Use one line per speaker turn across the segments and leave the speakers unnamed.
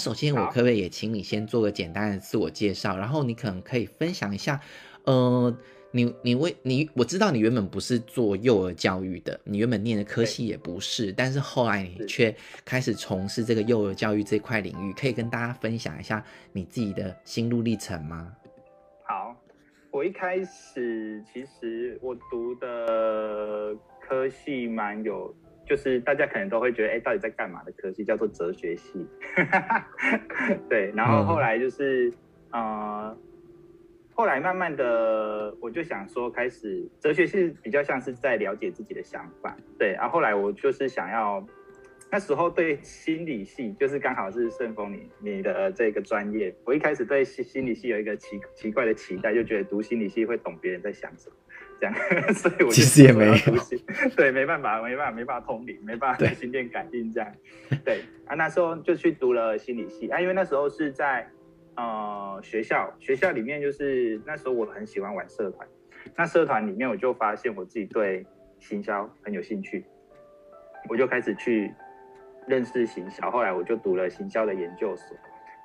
首先我可不可以也请你先做个简单的自我介绍，然后你可能可以分享一下，呃。你你为你我知道你原本不是做幼儿教育的，你原本念的科系也不是，但是后来你却开始从事这个幼儿教育这块领域，可以跟大家分享一下你自己的心路历程吗？
好，我一开始其实我读的科系蛮有，就是大家可能都会觉得，哎、欸，到底在干嘛的科系叫做哲学系，对，然后后来就是，嗯、呃。后来慢慢的，我就想说，开始哲学系比较像是在了解自己的想法，对。然后后来我就是想要，那时候对心理系，就是刚好是顺丰你你的这个专业，我一开始对心心理系有一个奇奇怪的期待，就觉得读心理系会懂别人在想什么，这样，所以我就
其实也没有，
对，没办法，没办法，没办法通灵，没办法心电感应这样，对，对啊，那时候就去读了心理系啊，因为那时候是在。呃，学校学校里面就是那时候我很喜欢玩社团，那社团里面我就发现我自己对行销很有兴趣，我就开始去认识行销，后来我就读了行销的研究所，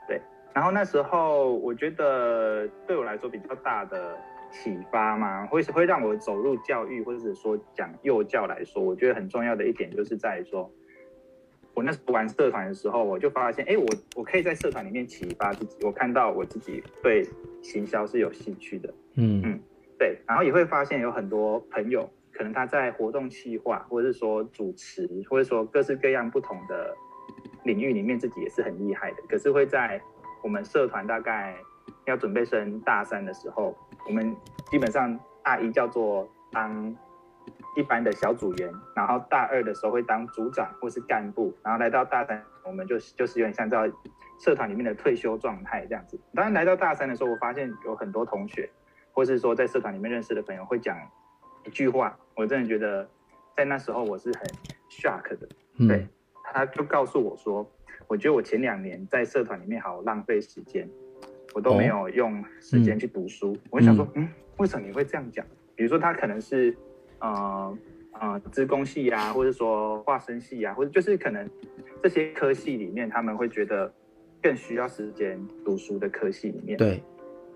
对，然后那时候我觉得对我来说比较大的启发嘛，会会让我走入教育或者是说讲幼教来说，我觉得很重要的一点就是在于说。我那时候玩社团的时候，我就发现，哎，我我可以在社团里面启发自己。我看到我自己对行销是有兴趣的，嗯嗯，对。然后也会发现有很多朋友，可能他在活动企划，或者是说主持，或者说各式各样不同的领域里面，自己也是很厉害的。可是会在我们社团大概要准备升大三的时候，我们基本上大一叫做当。一般的小组员，然后大二的时候会当组长或是干部，然后来到大三，我们就就是有点像在社团里面的退休状态这样子。当然来到大三的时候，我发现有很多同学，或是说在社团里面认识的朋友会讲一句话，我真的觉得在那时候我是很 shock 的。对，他就告诉我说，我觉得我前两年在社团里面好浪费时间，我都没有用时间去读书。我就想说，嗯，为什么你会这样讲？比如说他可能是。呃呃，资工系啊，或者说化生系啊，或者就是可能这些科系里面，他们会觉得更需要时间读书的科系里面，
对，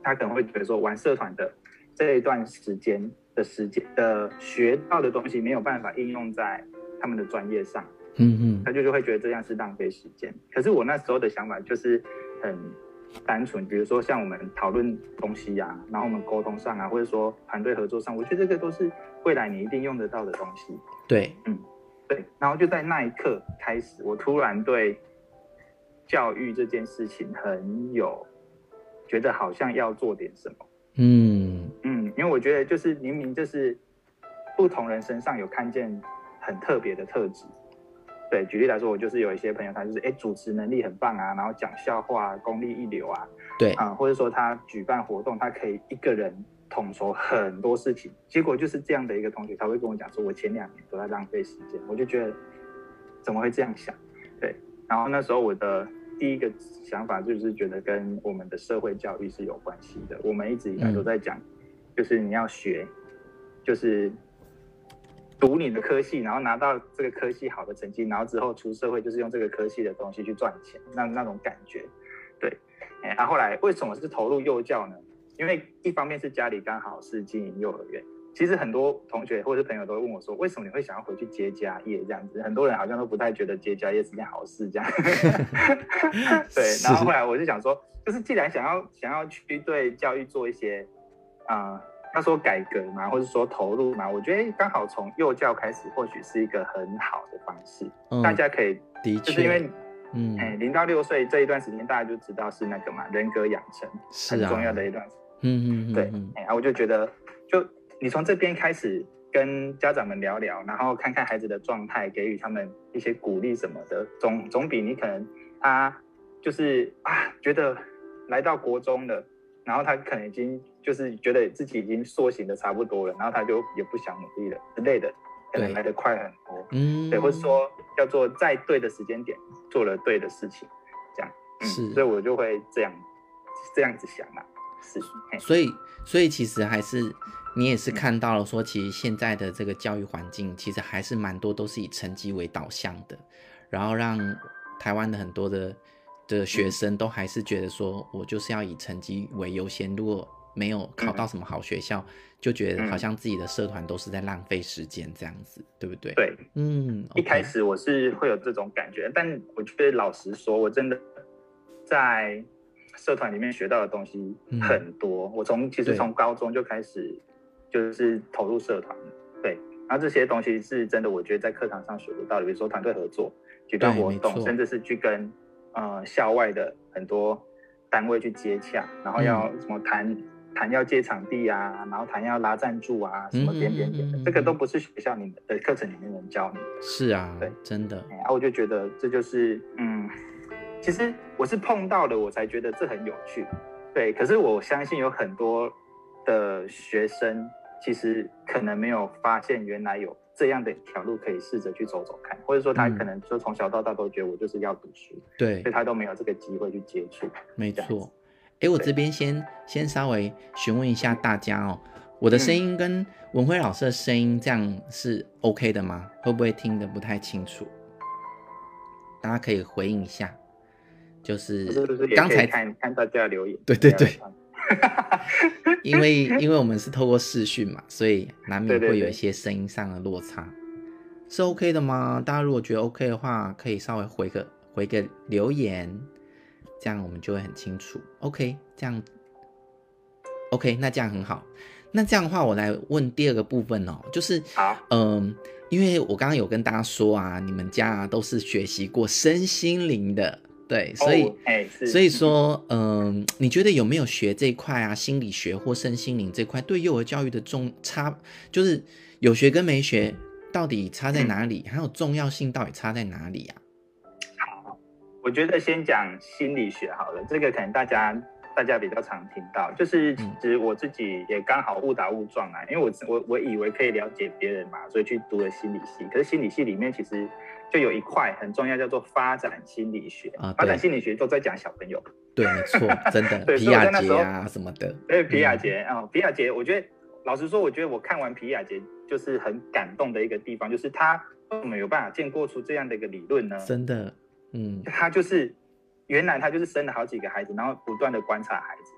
他可能会觉得说玩社团的这一段时间的时间的学到的东西没有办法应用在他们的专业上，嗯嗯，他就就会觉得这样是浪费时间。可是我那时候的想法就是很。单纯，比如说像我们讨论东西呀、啊，然后我们沟通上啊，或者说团队合作上，我觉得这个都是未来你一定用得到的东西。
对，
嗯，对。然后就在那一刻开始，我突然对教育这件事情很有觉得好像要做点什么。嗯嗯，因为我觉得就是明明就是不同人身上有看见很特别的特质。对，举例来说，我就是有一些朋友，他就是哎，主持能力很棒啊，然后讲笑话功力一流啊，
对
啊，或者说他举办活动，他可以一个人统筹很多事情。结果就是这样的一个同学，他会跟我讲说，我前两年都在浪费时间，我就觉得怎么会这样想？对，然后那时候我的第一个想法就是觉得跟我们的社会教育是有关系的。我们一直以来都在讲，就是你要学，就是。读你的科系，然后拿到这个科系好的成绩，然后之后出社会就是用这个科系的东西去赚钱，那那种感觉，对。然、啊、后来为什么是投入幼教呢？因为一方面是家里刚好是经营幼儿园，其实很多同学或者是朋友都会问我说，为什么你会想要回去接家业这样子？很多人好像都不太觉得接家业是件好事这样。对，然后后来我就想说，就是既然想要想要去对教育做一些啊。呃他说改革嘛，或者说投入嘛，我觉得刚好从幼教开始，或许是一个很好的方式。嗯、大家可以，的确，就是因为，嗯，哎，零到六岁这一段时间，大家就知道是那个嘛，人格养成很重要的一段时间。嗯嗯嗯，对，哎，我就觉得，就你从这边开始跟家长们聊聊，然后看看孩子的状态，给予他们一些鼓励什么的，总总比你可能他就是啊，觉得来到国中了。然后他可能已经就是觉得自己已经塑形的差不多了，然后他就也不想努力了之类的，可能来得快很多，嗯，对，或者说叫做在对的时间点做了对的事情，这样，嗯、是，所以我就会这样这样子想啊，是，
所以所以其实还是你也是看到了说，其实现在的这个教育环境其实还是蛮多都是以成绩为导向的，然后让台湾的很多的。的学生都还是觉得说，我就是要以成绩为优先，如果没有考到什么好学校，嗯、就觉得好像自己的社团都是在浪费时间这样子，对不对？
对，
嗯，
一开始我是会有这种感觉，但我觉得老实说，我真的在社团里面学到的东西很多。嗯、我从其实从高中就开始就是投入社团，对，然后这些东西是真的，我觉得在课堂上学不到的，比如说团队合作、举办活动，甚至是去跟。呃，校外的很多单位去接洽，然后要什么谈谈、嗯、要借场地啊，然后谈要拉赞助啊，什么点点点的，嗯嗯嗯、这个都不是学校里面的课程里面能教你。
是啊，
对，
真的。
然后我就觉得这就是，嗯，其实我是碰到了，我才觉得这很有趣。对，可是我相信有很多的学生其实可能没有发现原来有。这样的一条路可以试着去走走看，或者说他可能就从小到大都觉得我就是要读书，嗯、对，所以他都没有这个机会去接触。
没错，哎，我这边先先稍微询问一下大家哦，我的声音跟文辉老师的声音这样是 OK 的吗？会不会听得不太清楚？大家可以回应一下，就是刚才
看看大家留言，
对对对。因为因为我们是透过视讯嘛，所以难免会有一些声音上的落差，对对对，是 OK 的吗？大家如果觉得 OK 的话，可以稍微回个回个留言，这样我们就会很清楚。OK，这样 OK，那这样很好。那这样的话，我来问第二个部分哦，就是
好，
嗯，因为我刚刚有跟大家说啊，你们家都是学习过身心灵的。对，所以，
哎，
所以说，嗯，你觉得有没有学这一块啊？心理学或身心灵这块对幼儿教育的重差，就是有学跟没学到底差在哪里？还有重要性到底差在哪里啊？
好，我觉得先讲心理学好了，这个可能大家大家比较常听到，就是其实我自己也刚好误打误撞啊，因为我我我以为可以了解别人嘛，所以去读了心理系，可是心理系里面其实。就有一块很重要，叫做发展心理学啊。发展心理学都在讲小朋友。
对，没错，真的。对，皮亚杰啊什么的。
对，皮亚杰啊，皮亚杰，我觉得老实说，我觉得我看完皮亚杰就是很感动的一个地方，就是他为什么有办法建构出这样的一个理论呢？
真的，嗯，
他就是原来他就是生了好几个孩子，然后不断的观察孩子，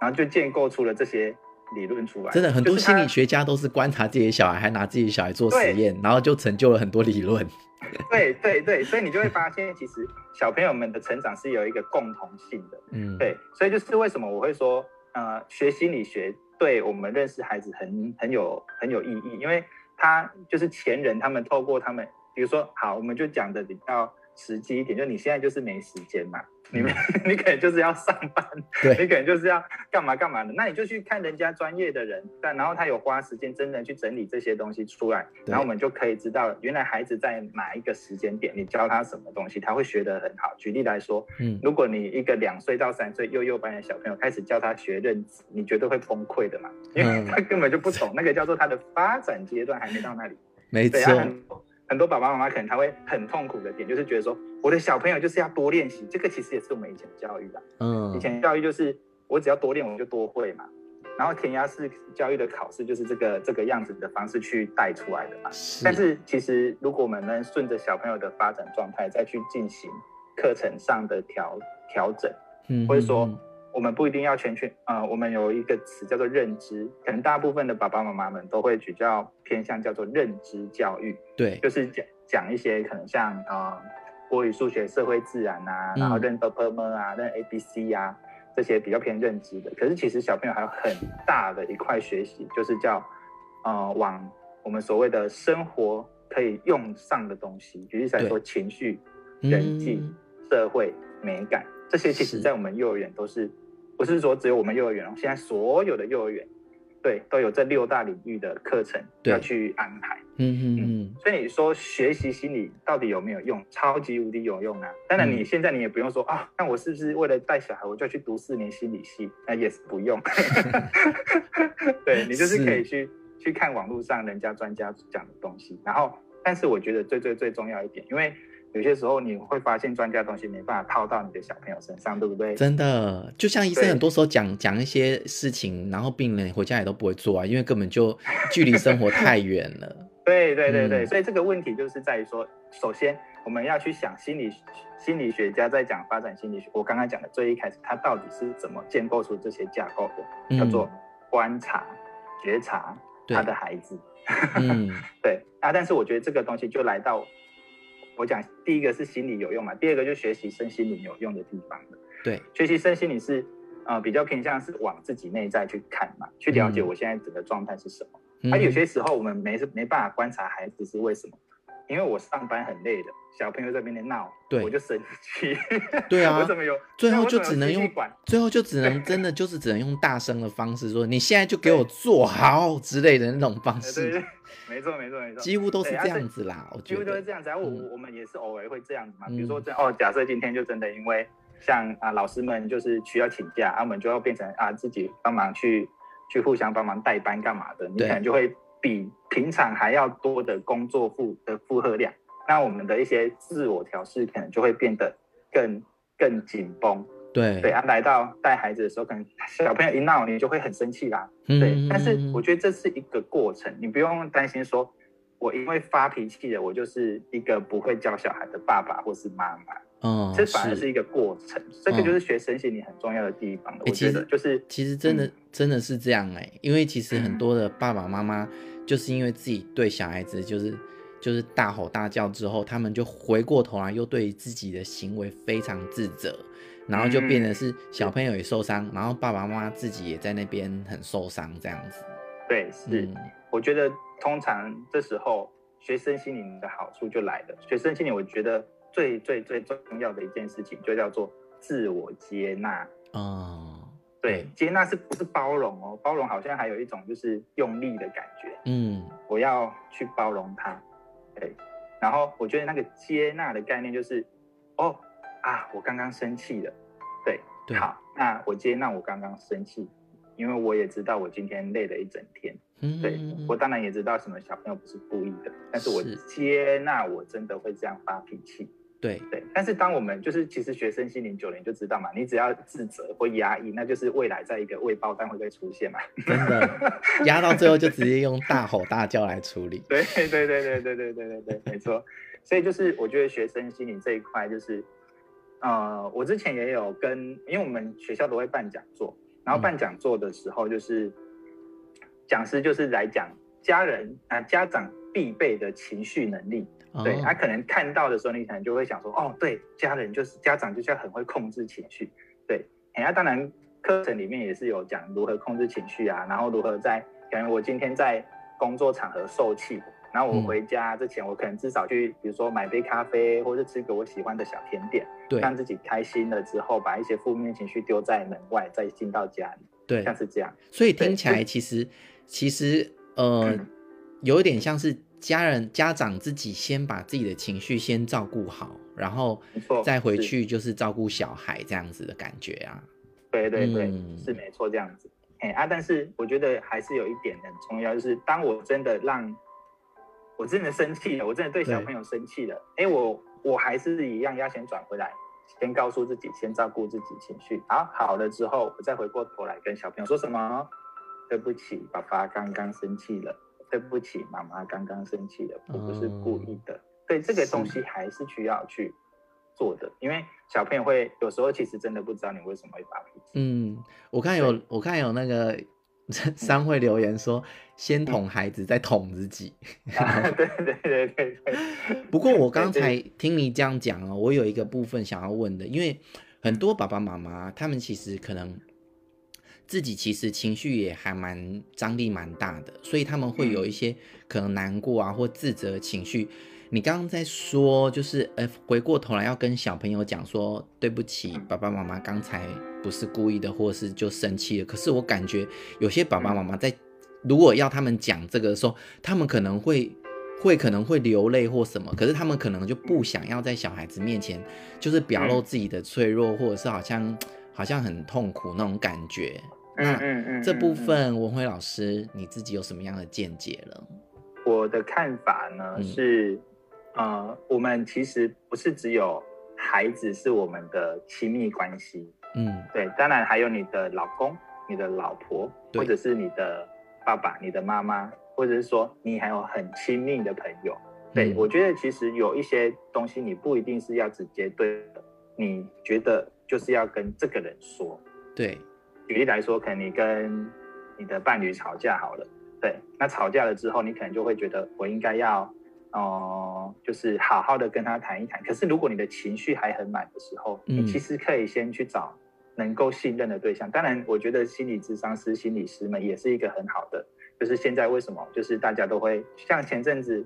然后就建构出了这些。理论出来，
真的很多心理学家都是观察自己的小孩，还拿自己的小孩做实验，然后就成就了很多理论。
对对对，所以你就会发现，其实小朋友们的成长是有一个共同性的。嗯，对，所以就是为什么我会说，呃，学心理学对我们认识孩子很很有很有意义，因为他就是前人他们透过他们，比如说，好，我们就讲的比较实际一点，就你现在就是没时间嘛。你们，你可能就是要上班，对你可能就是要干嘛干嘛的，那你就去看人家专业的人，但然后他有花时间真的去整理这些东西出来，然后我们就可以知道，原来孩子在哪一个时间点，你教他什么东西，他会学得很好。举例来说，嗯，如果你一个两岁到三岁幼幼班的小朋友开始教他学认字，你绝对会崩溃的嘛，因为他根本就不懂，嗯、那个叫做他的发展阶段还没到那里。
没错。
很多爸爸妈妈可能他会很痛苦的点，就是觉得说，我的小朋友就是要多练习，这个其实也是我们以前的教育的。嗯，以前教育就是我只要多练，我就多会嘛。然后填鸭式教育的考试就是这个这个样子的方式去带出来的嘛。是。但是其实如果我们能顺着小朋友的发展状态再去进行课程上的调调整，嗯，或者说。我们不一定要全全呃我们有一个词叫做认知可能大部分的爸爸妈妈们都会比较偏向叫做认知教育
对。
就是讲讲一些可能像啊国语数学社会自然啊然后认 opera 啊认 abc 啊这些比较偏认知的。可是其实小朋友还有很大的一块学习就是叫呃往我们所谓的生活可以用上的东西举例来说情绪人际社会美感这些其实在我们幼儿园都是不是说只有我们幼儿园哦，现在所有的幼儿园，对，都有这六大领域的课程要去安排。嗯嗯嗯。所以你说学习心理到底有没有用？超级无敌有用啊！当然，你现在你也不用说啊，那我是不是为了带小孩，我就要去读四年心理系？那也是不用。对，你就是可以去去看网络上人家专家讲的东西，然后，但是我觉得最最最重要一点，因为。有些时候你会发现专家东西没办法套到你的小朋友身上，对不对？
真的，就像医生很多时候讲讲一些事情，然后病人回家也都不会做啊，因为根本就距离生活太远了。
对对对对，嗯、所以这个问题就是在于说，首先我们要去想心理心理学家在讲发展心理学，我刚刚讲的最一开始，他到底是怎么建构出这些架构的？嗯、叫做观察、觉察他的孩子。嗯、对啊，但是我觉得这个东西就来到我讲，第一个是心理有用嘛，第二个就学习身心灵有用的地方。
对，
学习身心灵是呃比较偏向是往自己内在去看嘛，去了解我现在整个状态是什么。而、嗯啊、有些时候我们没没办法观察孩子是为什么，因为我上班很累的，小朋友在那边闹，对，我就生气。
对啊，
我怎么有？
最后就只能用，最后就只能真的就是只能用大声的方式说，你现在就给我做好之类的那种方式。
对，对，对，没错没错没错，几
乎都是这样子啦。啊、我觉得几乎
都是这样子。然后我、嗯、我们也是偶尔会这样子嘛，比如说这哦，假设今天就真的因为像啊老师们就是需要请假，啊我们就要变成啊自己帮忙去。去互相帮忙代班干嘛的，你可能就会比平常还要多的工作负的负荷量，那我们的一些自我调试可能就会变得更更紧绷。
对
对啊，来到带孩子的时候，可能小朋友一闹，你就会很生气啦。嗯、对，但是我觉得这是一个过程，你不用担心说，我因为发脾气了，我就是一个不会教小孩的爸爸或是妈妈。嗯，这反而是一个过程，这个就是学身心灵很重要的地方。我觉得就是
其实真的真的是这样哎，因为其实很多的爸爸妈妈就是因为自己对小孩子就是就是大吼大叫之后，他们就回过头来又对自己的行为非常自责，然后就变得是小朋友也受伤，然后爸爸妈妈自己也在那边很受伤这样子。
对，是，我觉得通常这时候学身心灵的好处就来了。学身心灵，我觉得。最最最重要的一件事情，就叫做自我接纳。哦，对，接纳是不是包容哦？包容好像还有一种就是用力的感觉。嗯，我要去包容他。对，然后我觉得那个接纳的概念就是，哦啊，我刚刚生气了。对，对好，那我接纳我刚刚生气，因为我也知道我今天累了一整天。嗯，对，我当然也知道什么小朋友不是故意的，但是我接纳我真的会这样发脾气。
对
对，但是当我们就是其实学生心灵九年，就知道嘛，你只要自责或压抑，那就是未来在一个未爆弹会不会出现嘛？
真的，压到最后就直接用大吼大叫来处理。
对对对对对对对对对，没错。所以就是我觉得学生心灵这一块，就是呃，我之前也有跟，因为我们学校都会办讲座，然后办讲座的时候，就是、嗯、讲师就是来讲家人啊、呃、家长必备的情绪能力。对，他可能看到的时候，你可能就会想说，哦，对，家人就是家长，就是要很会控制情绪。对，那、啊、当然课程里面也是有讲如何控制情绪啊，然后如何在可能我今天在工作场合受气，然后我回家之前，我可能至少去，比如说买杯咖啡，或者吃个我喜欢的小甜点，对，让自己开心了之后，把一些负面情绪丢在门外，再进到家里。对，像是这样。
所以听起来其实其实呃，嗯、有点像是。家人、家长自己先把自己的情绪先照顾好，然后再回去就是照顾小孩这样子的感觉啊。
对对对，嗯、是没错这样子。哎啊，但是我觉得还是有一点很重要，就是当我真的让我真的生气了，我真的对小朋友生气了，哎，我我还是一样要先转回来，先告诉自己，先照顾自己情绪。好，好了之后，我再回过头来跟小朋友说什么？对不起，爸爸刚刚生气了。对不起，妈妈刚刚生气了，我不是故意的。对、嗯、这个东西还是需要去做的，因为小朋友会有时候其实真的不知道你为什么会发脾气。嗯，
我看有我看有那个 三会留言说，嗯、先捅孩子，再捅自己。
啊、对对对对对。
不过我刚才听你这样讲哦，我有一个部分想要问的，因为很多爸爸妈妈他们其实可能。自己其实情绪也还蛮张力蛮大的，所以他们会有一些可能难过啊或自责情绪。你刚刚在说，就是呃，回过头来要跟小朋友讲说，对不起，爸爸妈妈刚才不是故意的，或是就生气了。可是我感觉有些爸爸妈妈在如果要他们讲这个的时候，他们可能会会可能会流泪或什么，可是他们可能就不想要在小孩子面前就是表露自己的脆弱，或者是好像好像很痛苦那种感觉。嗯嗯嗯，这部分文辉老师你自己有什么样的见解了？
我的看法呢、嗯、是，呃，我们其实不是只有孩子是我们的亲密关系，嗯，对，当然还有你的老公、你的老婆，或者是你的爸爸、你的妈妈，或者是说你还有很亲密的朋友。对，我觉得其实有一些东西你不一定是要直接对，你觉得就是要跟这个人说。
对，
举例来说，可能你跟你的伴侣吵架好了，对，那吵架了之后，你可能就会觉得我应该要，哦、呃，就是好好的跟他谈一谈。可是如果你的情绪还很满的时候，你其实可以先去找能够信任的对象。当然，我觉得心理咨商师、心理师们也是一个很好的。就是现在为什么，就是大家都会像前阵子。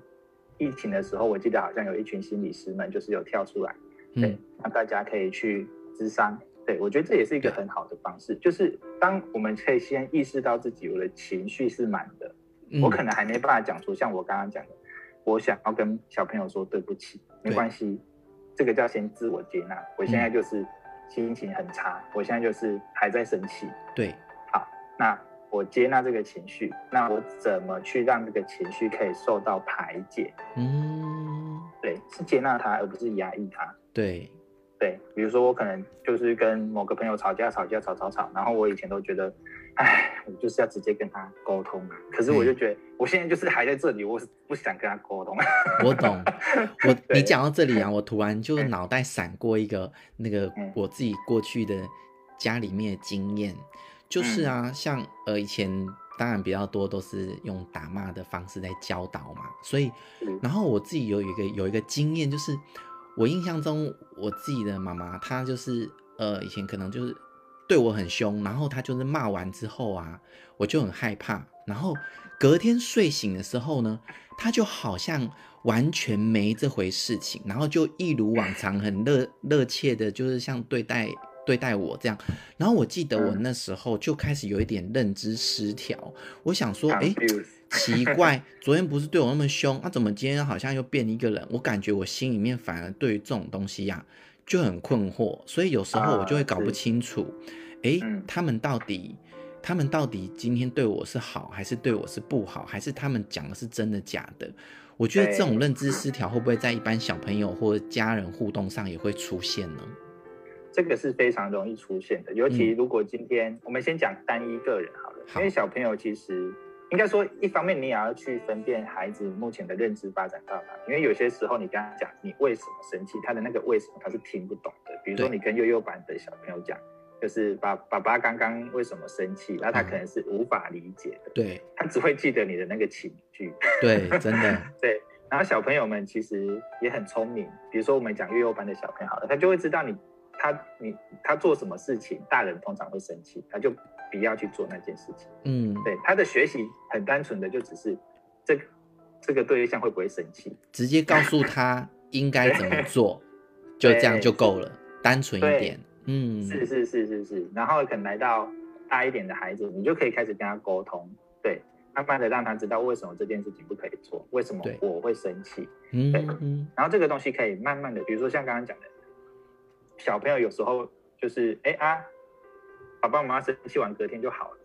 疫情的时候，我记得好像有一群心理师们就是有跳出来，对，让大家可以去咨商。对，我觉得这也是一个很好的方式，就是当我们可以先意识到自己我的情绪是满的，我可能还没办法讲出像我刚刚讲的，我想要跟小朋友说对不起，没关系，这个叫先自我接纳。我现在就是心情很差，我现在就是还在生气。
对，
好，那。我接纳这个情绪，那我怎么去让这个情绪可以受到排解？
嗯，
对，是接纳它，而不是压抑它。
对，
对，比如说我可能就是跟某个朋友吵架，吵架，吵吵吵，然后我以前都觉得，哎，我就是要直接跟他沟通啊。可是我就觉得，我现在就是还在这里，我是不想跟他沟通。
我懂，我 你讲到这里啊，我突然就脑袋闪过一个那个我自己过去的家里面的经验。就是啊，像呃以前当然比较多都是用打骂的方式在教导嘛，所以然后我自己有一个有一个经验，就是我印象中我自己的妈妈她就是呃以前可能就是对我很凶，然后她就是骂完之后啊，我就很害怕，然后隔天睡醒的时候呢，她就好像完全没这回事情，然后就一如往常很热热切的，就是像对待。对待我这样，然后我记得我那时候就开始有一点认知失调。我想说，哎，奇怪，昨天不是对我那么凶，那、啊、怎么今天好像又变一个人？我感觉我心里面反而对于这种东西呀、啊、就很困惑，所以有时候我就会搞不清楚，哎，他们到底他们到底今天对我是好还是对我是不好，还是他们讲的是真的假的？我觉得这种认知失调会不会在一般小朋友或者家人互动上也会出现呢？
这个是非常容易出现的，尤其如果今天我们先讲单一个人好了，因为小朋友其实应该说，一方面你也要去分辨孩子目前的认知发展到哪，因为有些时候你跟他讲你为什么生气，他的那个为什么他是听不懂的。比如说你跟幼幼班的小朋友讲，就是爸爸爸刚刚为什么生气，那他可能是无法理解的，
对，
他只会记得你的那个情绪，
对，真的，
对。然后小朋友们其实也很聪明，比如说我们讲幼幼班的小朋友好了，他就会知道你。他你他做什么事情，大人通常会生气，他就不要去做那件事情。
嗯，
对，他的学习很单纯的，就只是这个这个对象会不会生气，
直接告诉他应该怎么做，就这样就够了，单纯一点。嗯，
是是是是是，然后可能来到大一点的孩子，你就可以开始跟他沟通，对，慢慢的让他知道为什么这件事情不可以做，为什么我会生气。嗯，对，然后这个东西可以慢慢的，比如说像刚刚讲的。小朋友有时候就是哎啊，爸爸妈妈生气完隔天就好了，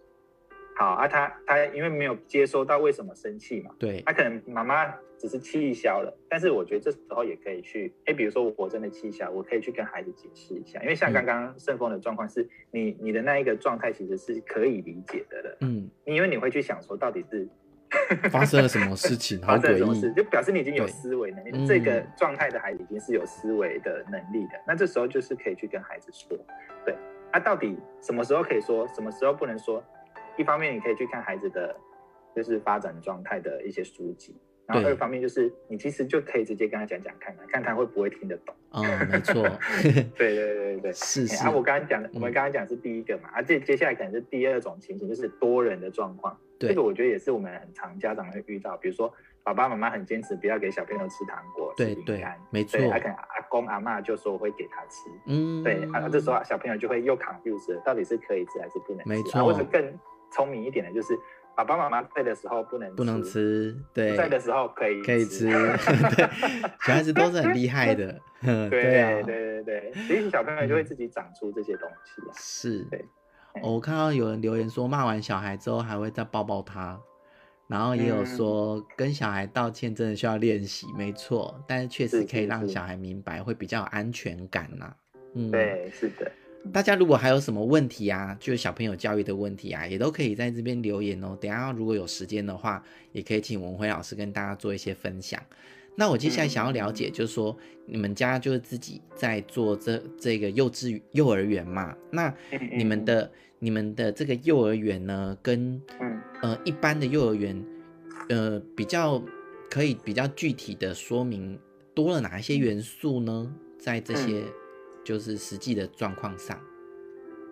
好啊他，他他因为没有接收到为什么生气嘛，
对，
他可能妈妈只是气消了，但是我觉得这时候也可以去，哎，比如说我真的气消，我可以去跟孩子解释一下，因为像刚刚盛峰的状况是，你你的那一个状态其实是可以理解的了，
嗯，
因为你会去想说到底是。
发生了什么事情？好诡异，
就表示你已经有思维能力。嗯、这个状态的孩子已经是有思维的能力的。那这时候就是可以去跟孩子说，对，那、啊、到底什么时候可以说，什么时候不能说？一方面你可以去看孩子的，就是发展状态的一些书籍。然后二方面就是你其实就可以直接跟他讲讲看看，看他会不会听得懂。
哦，没错。
对对对对对，
是是。
啊，我刚刚讲的，我们刚刚讲是第一个嘛，啊，接接下来可能是第二种情形，就是多人的状况。
对。
这个我觉得也是我们很常家长会遇到，比如说爸爸妈妈很坚持不要给小朋友吃糖果、吃饼干，
没错。
他可能阿公阿嬷就说会给他吃。
嗯。
对，啊，这时候小朋友就会又 confuse 到底是可以吃还是不能吃。
没错。
或者更聪明一点的就是。爸爸妈妈在的时候不能吃，
不能吃，对，
在的时候可以
可以吃，对，小孩子都是很厉害的，
对对啊，对对对，所以小朋友就会自己长出这些东西啊。
是，
对，
我看到有人留言说，骂完小孩之后还会再抱抱他，然后也有说跟小孩道歉真的需要练习，没错，但是确实可以让小孩明白，会比较有安全感呐。
嗯，对，是的。
大家如果还有什么问题啊，就是小朋友教育的问题啊，也都可以在这边留言哦。等下如果有时间的话，也可以请文辉老师跟大家做一些分享。那我接下来想要了解，就是说你们家就是自己在做这这个幼稚幼儿园嘛？那你们的你们的这个幼儿园呢，跟呃一般的幼儿园，呃比较可以比较具体的说明多了哪一些元素呢？在这些就是实际的状况上，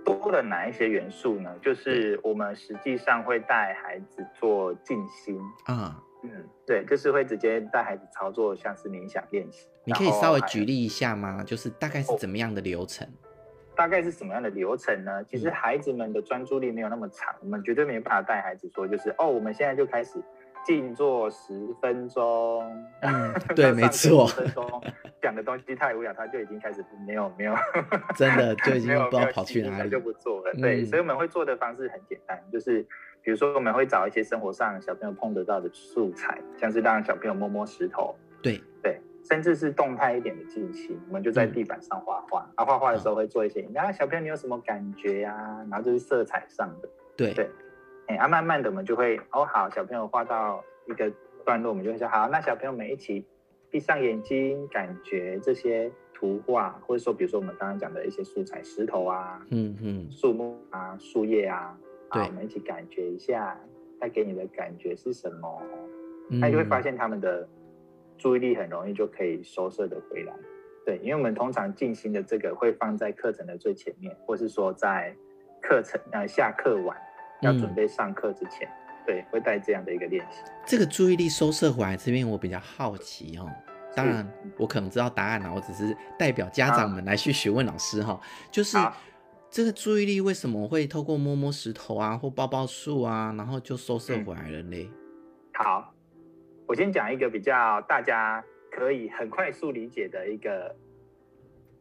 多了哪一些元素呢？就是我们实际上会带孩子做静心啊。嗯，对，就是会直接带孩子操作，像是冥想练习。
你可以稍微举例一下吗？就是大概是怎么样的流程？
大概是什么样的流程呢？其实孩子们的专注力没有那么长，我们绝对没有办法带孩子说，就是哦，我们现在就开始静坐十分钟。
嗯，对，没错。
十分钟讲的东西太无聊，他就已经开始没有没有，
真的就已经 不知道跑去哪里，
就不做了。对，所以我们会做的方式很简单，就是。比如说，我们会找一些生活上小朋友碰得到的素材，像是让小朋友摸摸石头，
对
对，甚至是动态一点的进行，我们就在地板上画画。啊，画画的时候会做一些，啊，小朋友你有什么感觉呀？然后就是色彩上的，
对
对，哎，啊，慢慢的我们就会，哦，好，小朋友画到一个段落，我们就会说，好，那小朋友们一起闭上眼睛，感觉这些图画，或者说，比如说我们刚刚讲的一些素材，石头啊，嗯嗯，树木啊，树叶啊。啊，我们一起感觉一下，带给你的感觉是什么？那、嗯、就会发现他们的注意力很容易就可以收摄的回来。对，因为我们通常静心的这个会放在课程的最前面，或是说在课程呃下课晚要准备上课之前，嗯、对，会带这样的一个练习。
这个注意力收摄回来这边，我比较好奇哦。当然，我可能知道答案了，我只是代表家长们来去询问老师哈，就是。这个注意力为什么会透过摸摸石头啊，或抱抱树啊，然后就收摄回来了呢？
好，我先讲一个比较大家可以很快速理解的一个，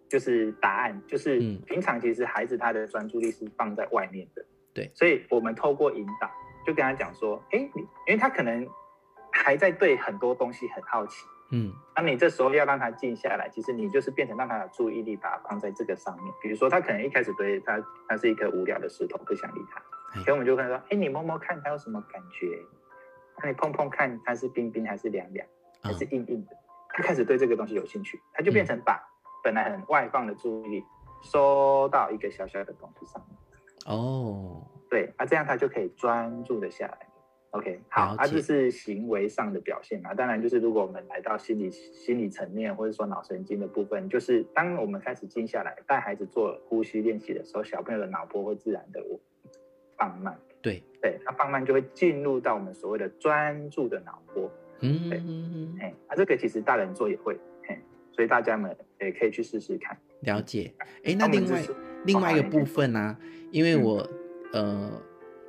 就是答案，就是平常其实孩子他的专注力是放在外面的，
对，
所以我们透过引导，就跟他讲说，哎，你因为他可能还在对很多东西很好奇。嗯，那你这时候要让他静下来，其实你就是变成让他的注意力把它放在这个上面。比如说，他可能一开始对他，他是一颗无聊的石头，不想理他。所以我们就跟他说：“哎，你摸摸看，他有什么感觉？那你碰碰看，它是冰冰还是凉凉，还是硬硬的？”他开始对这个东西有兴趣，他就变成把本来很外放的注意力收到一个小小的东西上面。哦，对，那这样他就可以专注的下来。OK，好，它、啊、就是行为上的表现嘛。当然，就是如果我们来到心理心理层面，或者说脑神经的部分，就是当我们开始静下来，带孩子做呼吸练习的时候，小朋友的脑波会自然的放慢。
对
对，它放慢就会进入到我们所谓的专注的脑波。嗯对，哎，啊，这个其实大人做也会，嘿，所以大家们也可以去试试看。
了解。哎，那另外另外一个部分呢、啊？因为我、嗯、呃。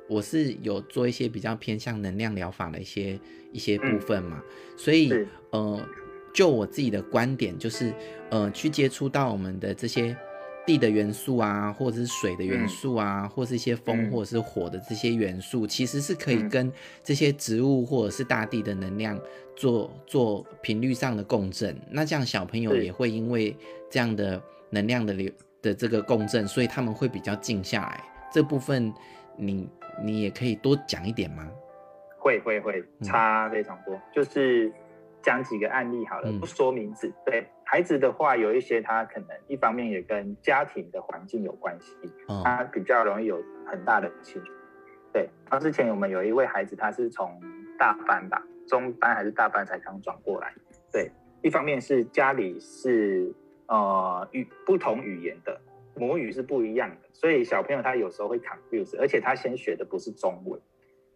我是有做一些比较偏向能量疗法的一些一些部分嘛，嗯、所以呃，就我自己的观点，就是呃，去接触到我们的这些地的元素啊，或者是水的元素啊，嗯、或者是一些风或者是火的这些元素，嗯、其实是可以跟这些植物或者是大地的能量做做频率上的共振。那这样小朋友也会因为这样的能量的流的这个共振，所以他们会比较静下来。这部分你。你也可以多讲一点吗？
会会会，差非常多。嗯、就是讲几个案例好了，不说名字。嗯、对孩子的话，有一些他可能一方面也跟家庭的环境有关系，嗯、他比较容易有很大的情绪。对，那之前我们有一位孩子，他是从大班吧，中班还是大班才刚转过来。对，一方面是家里是呃语不同语言的。母语是不一样的，所以小朋友他有时候会 confuse，而且他先学的不是中文，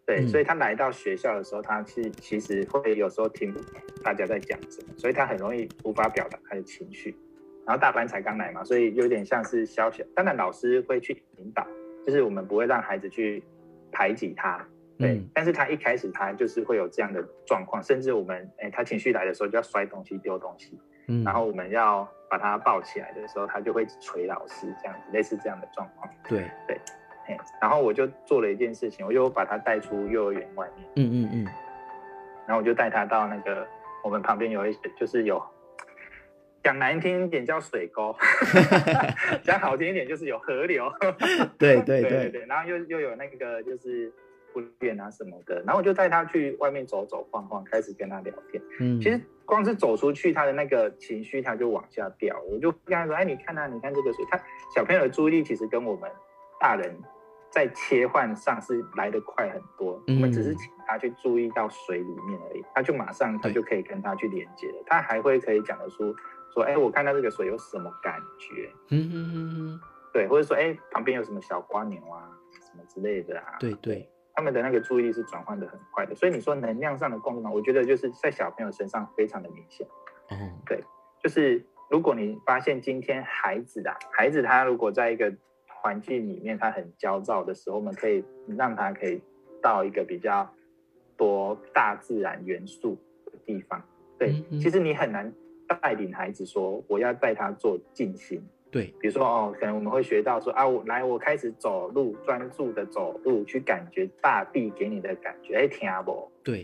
对，嗯、所以他来到学校的时候，他是其实会有时候听不懂大家在讲什么，所以他很容易无法表达他的情绪。然后大班才刚来嘛，所以有点像是小小，当然老师会去引导，就是我们不会让孩子去排挤他，对，嗯、但是他一开始他就是会有这样的状况，甚至我们哎、欸、他情绪来的时候就要摔东西丢东西，嗯，然后我们要。把他抱起来的时候，他就会捶老师，这样子类似这样的状况。
对对，
然后我就做了一件事情，我就把他带出幼儿园外面。嗯嗯嗯。然后我就带他到那个我们旁边有一些，就是有讲难听一点叫水沟，讲好听一点就是有河流。
对对对
对对，然后又又有那个就是不便啊什么的，然后我就带他去外面走走晃晃，开始跟他聊天。嗯，其实光是走出去，他的那个情绪他就往下掉。我就跟他说：“哎，你看啊，你看这个水。”他小朋友的注意力其实跟我们大人在切换上是来得快很多。嗯，我们只是请他去注意到水里面而已，他就马上他就可以跟他去连接了。他还会可以讲得出。说，哎，我看到这个水有什么感觉？嗯嗯嗯对，或者说，哎，旁边有什么小瓜牛啊，什么之类的啊？
对对，
他们的那个注意力是转换的很快的，所以你说能量上的共鸣，我觉得就是在小朋友身上非常的明显。嗯，对，就是如果你发现今天孩子啊，孩子他如果在一个环境里面他很焦躁的时候，我们可以让他可以到一个比较多大自然元素的地方。对，嗯嗯其实你很难。带领孩子说：“我要带他做静心。”
对，
比如说哦，可能我们会学到说啊，我来，我开始走路，专注的走路，去感觉大地给你的感觉。哎，听不？
对，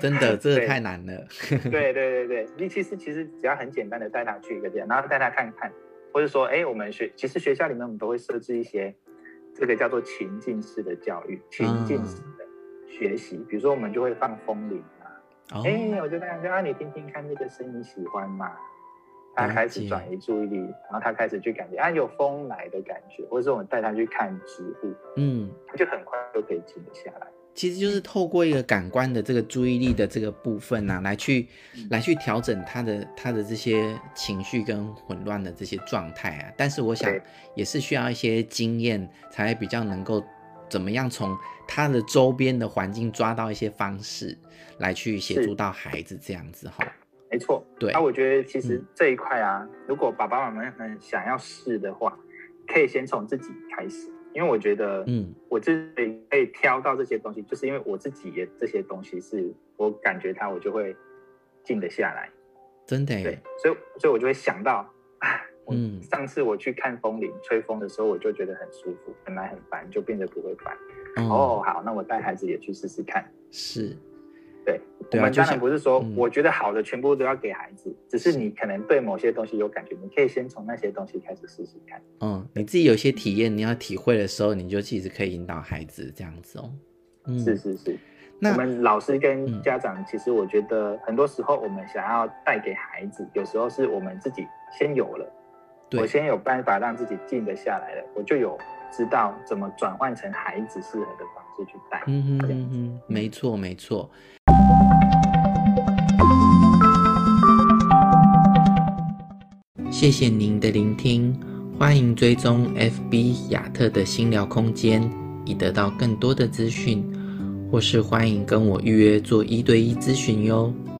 真的，这个太难了。
对对对对，你其实其实只要很简单的带他去一个地方，然后带他看看，或者说，哎，我们学其实学校里面我们都会设置一些这个叫做情境式的教育，情境式的学习。嗯、比如说，我们就会放风铃啊。哎、oh. 欸，我就那样说啊，你听听看这个声音，喜欢吗？他开始转移注意力，然后他开始去感觉啊，有风来的感觉，或者是我们带他去看植物，嗯，他就很快就可以静得下来。
其实就是透过一个感官的这个注意力的这个部分啊，来去来去调整他的他的这些情绪跟混乱的这些状态啊。但是我想也是需要一些经验，才比较能够。怎么样从他的周边的环境抓到一些方式来去协助到孩子这样子哈？
没错，对。那、啊、我觉得其实这一块啊，嗯、如果爸爸妈妈们想要试的话，可以先从自己开始，因为我觉得，嗯，我自己可以挑到这些东西，就是因为我自己也这些东西是我感觉它，我就会静得下来。
真的，
对，所以所以我就会想到。嗯，上次我去看风铃吹风的时候，我就觉得很舒服，本来很烦，就变得不会烦。嗯、哦，好，那我带孩子也去试试看。
是，
对，对啊、我们当然不是说我觉得好的全部都要给孩子，嗯、只是你可能对某些东西有感觉，你可以先从那些东西开始试试看。
嗯，你自己有些体验，你要体会的时候，你就其实可以引导孩子这样子哦。
嗯，是是是。那我们老师跟家长，嗯、其实我觉得很多时候我们想要带给孩子，有时候是我们自己先有了。我先有办法让自己静得下来了，我就有知道怎么转换成孩子适合的方式去带。嗯嗯嗯哼，
没错没错。谢谢您的聆听，欢迎追踪 FB 亚特的心聊空间，以得到更多的资讯，或是欢迎跟我预约做一对一咨询哟。